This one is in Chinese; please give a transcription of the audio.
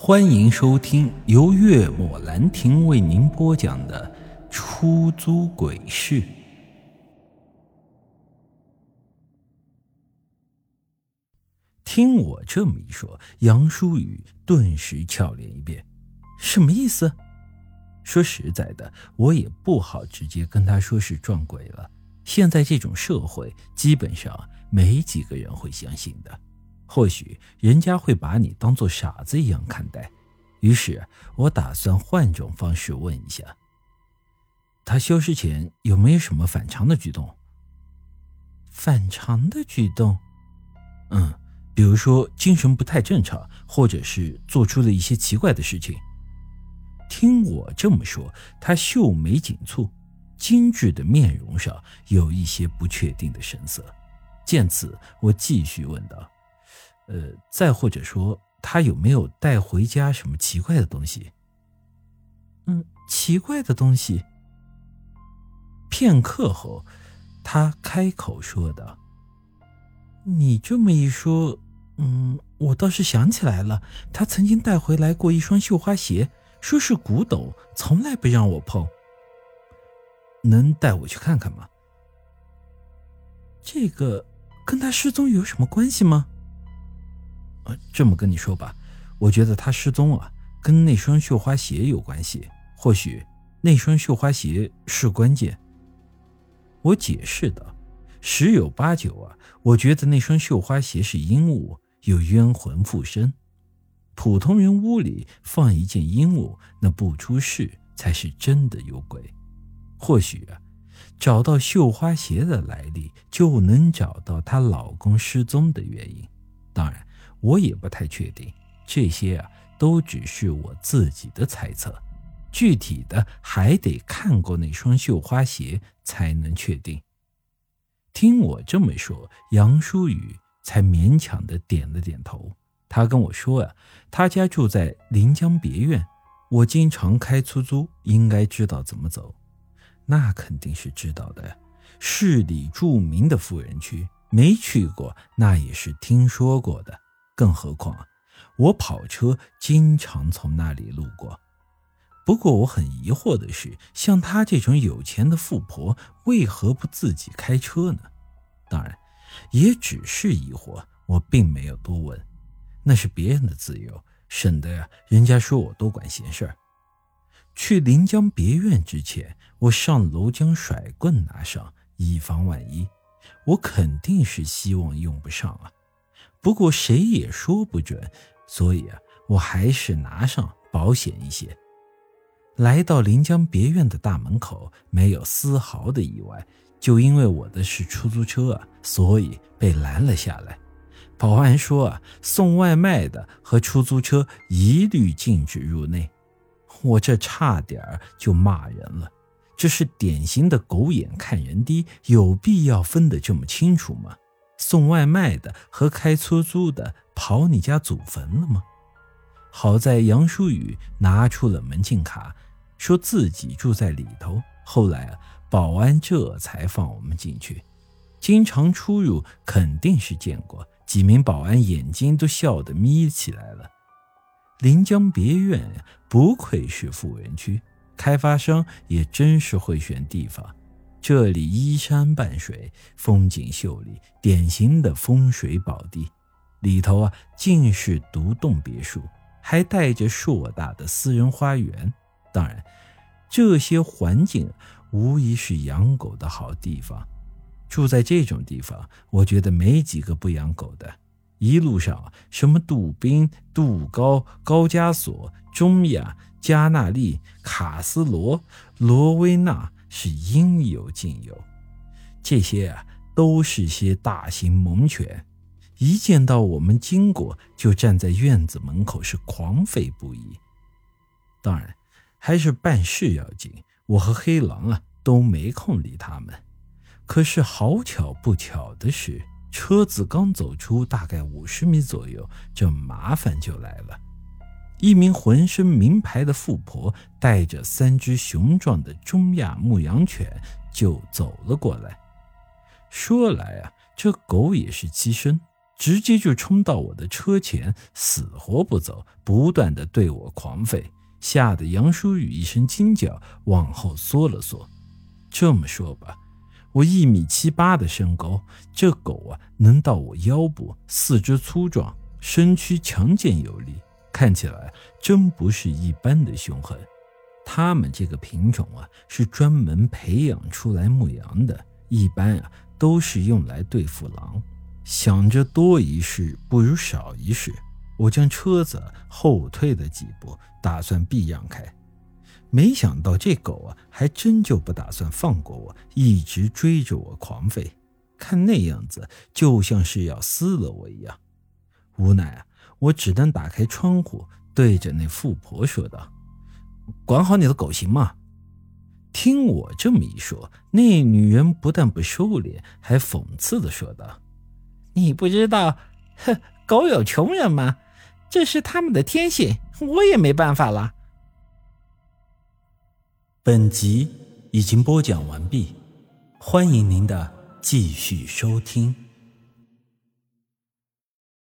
欢迎收听由月末兰亭为您播讲的《出租鬼市》。听我这么一说，杨舒雨顿时俏脸一变，什么意思？说实在的，我也不好直接跟他说是撞鬼了。现在这种社会，基本上没几个人会相信的。或许人家会把你当做傻子一样看待，于是我打算换种方式问一下：他消失前有没有什么反常的举动？反常的举动？嗯，比如说精神不太正常，或者是做出了一些奇怪的事情。听我这么说，他秀眉紧蹙，精致的面容上有一些不确定的神色。见此，我继续问道。呃，再或者说，他有没有带回家什么奇怪的东西？嗯，奇怪的东西。片刻后，他开口说道：“你这么一说，嗯，我倒是想起来了，他曾经带回来过一双绣花鞋，说是古董，从来不让我碰。能带我去看看吗？这个跟他失踪有什么关系吗？”这么跟你说吧，我觉得他失踪啊，跟那双绣花鞋有关系。或许那双绣花鞋是关键。我解释道：“十有八九啊，我觉得那双绣花鞋是阴物，有冤魂附身。普通人屋里放一件阴物，那不出事才是真的有鬼。或许啊，找到绣花鞋的来历，就能找到她老公失踪的原因。当然。”我也不太确定，这些啊都只是我自己的猜测，具体的还得看过那双绣花鞋才能确定。听我这么说，杨舒雨才勉强的点了点头。他跟我说啊，他家住在临江别院，我经常开出租，应该知道怎么走。那肯定是知道的，市里著名的富人区，没去过那也是听说过的。更何况，我跑车经常从那里路过。不过我很疑惑的是，像她这种有钱的富婆，为何不自己开车呢？当然，也只是疑惑，我并没有多问。那是别人的自由，省得呀，人家说我多管闲事儿。去临江别院之前，我上楼将甩棍拿上，以防万一。我肯定是希望用不上啊。不过谁也说不准，所以啊，我还是拿上保险一些。来到临江别院的大门口，没有丝毫的意外，就因为我的是出租车啊，所以被拦了下来。保安说啊，送外卖的和出租车一律禁止入内。我这差点就骂人了，这是典型的狗眼看人低，有必要分得这么清楚吗？送外卖的和开出租的跑你家祖坟了吗？好在杨舒雨拿出了门禁卡，说自己住在里头。后来啊，保安这才放我们进去。经常出入，肯定是见过。几名保安眼睛都笑得眯起来了。临江别院不愧是富人区，开发商也真是会选地方。这里依山傍水，风景秀丽，典型的风水宝地。里头啊，尽是独栋别墅，还带着硕大的私人花园。当然，这些环境无疑是养狗的好地方。住在这种地方，我觉得没几个不养狗的。一路上，什么杜宾、杜高、高加索、中亚、加纳利、卡斯罗、罗威纳。是应有尽有，这些啊都是些大型猛犬，一见到我们经过就站在院子门口，是狂吠不已。当然，还是办事要紧，我和黑狼啊都没空理他们。可是好巧不巧的是，车子刚走出大概五十米左右，这麻烦就来了。一名浑身名牌的富婆带着三只雄壮的中亚牧羊犬就走了过来。说来啊，这狗也是栖身，直接就冲到我的车前，死活不走，不断的对我狂吠，吓得杨淑雨一声惊叫，往后缩了缩。这么说吧，我一米七八的身高，这狗啊能到我腰部，四肢粗壮，身躯强健有力，看起来真不是一般的凶狠。它们这个品种啊，是专门培养出来牧羊的，一般啊都是用来对付狼。想着多一事不如少一事，我将车子后退了几步，打算避让开。没想到这狗啊，还真就不打算放过我，一直追着我狂吠，看那样子就像是要撕了我一样。无奈啊，我只能打开窗户，对着那富婆说道：“管好你的狗行吗？”听我这么一说，那女人不但不收敛，还讽刺的说道。你不知道，哼，狗有穷人吗？这是他们的天性，我也没办法了。本集已经播讲完毕，欢迎您的继续收听。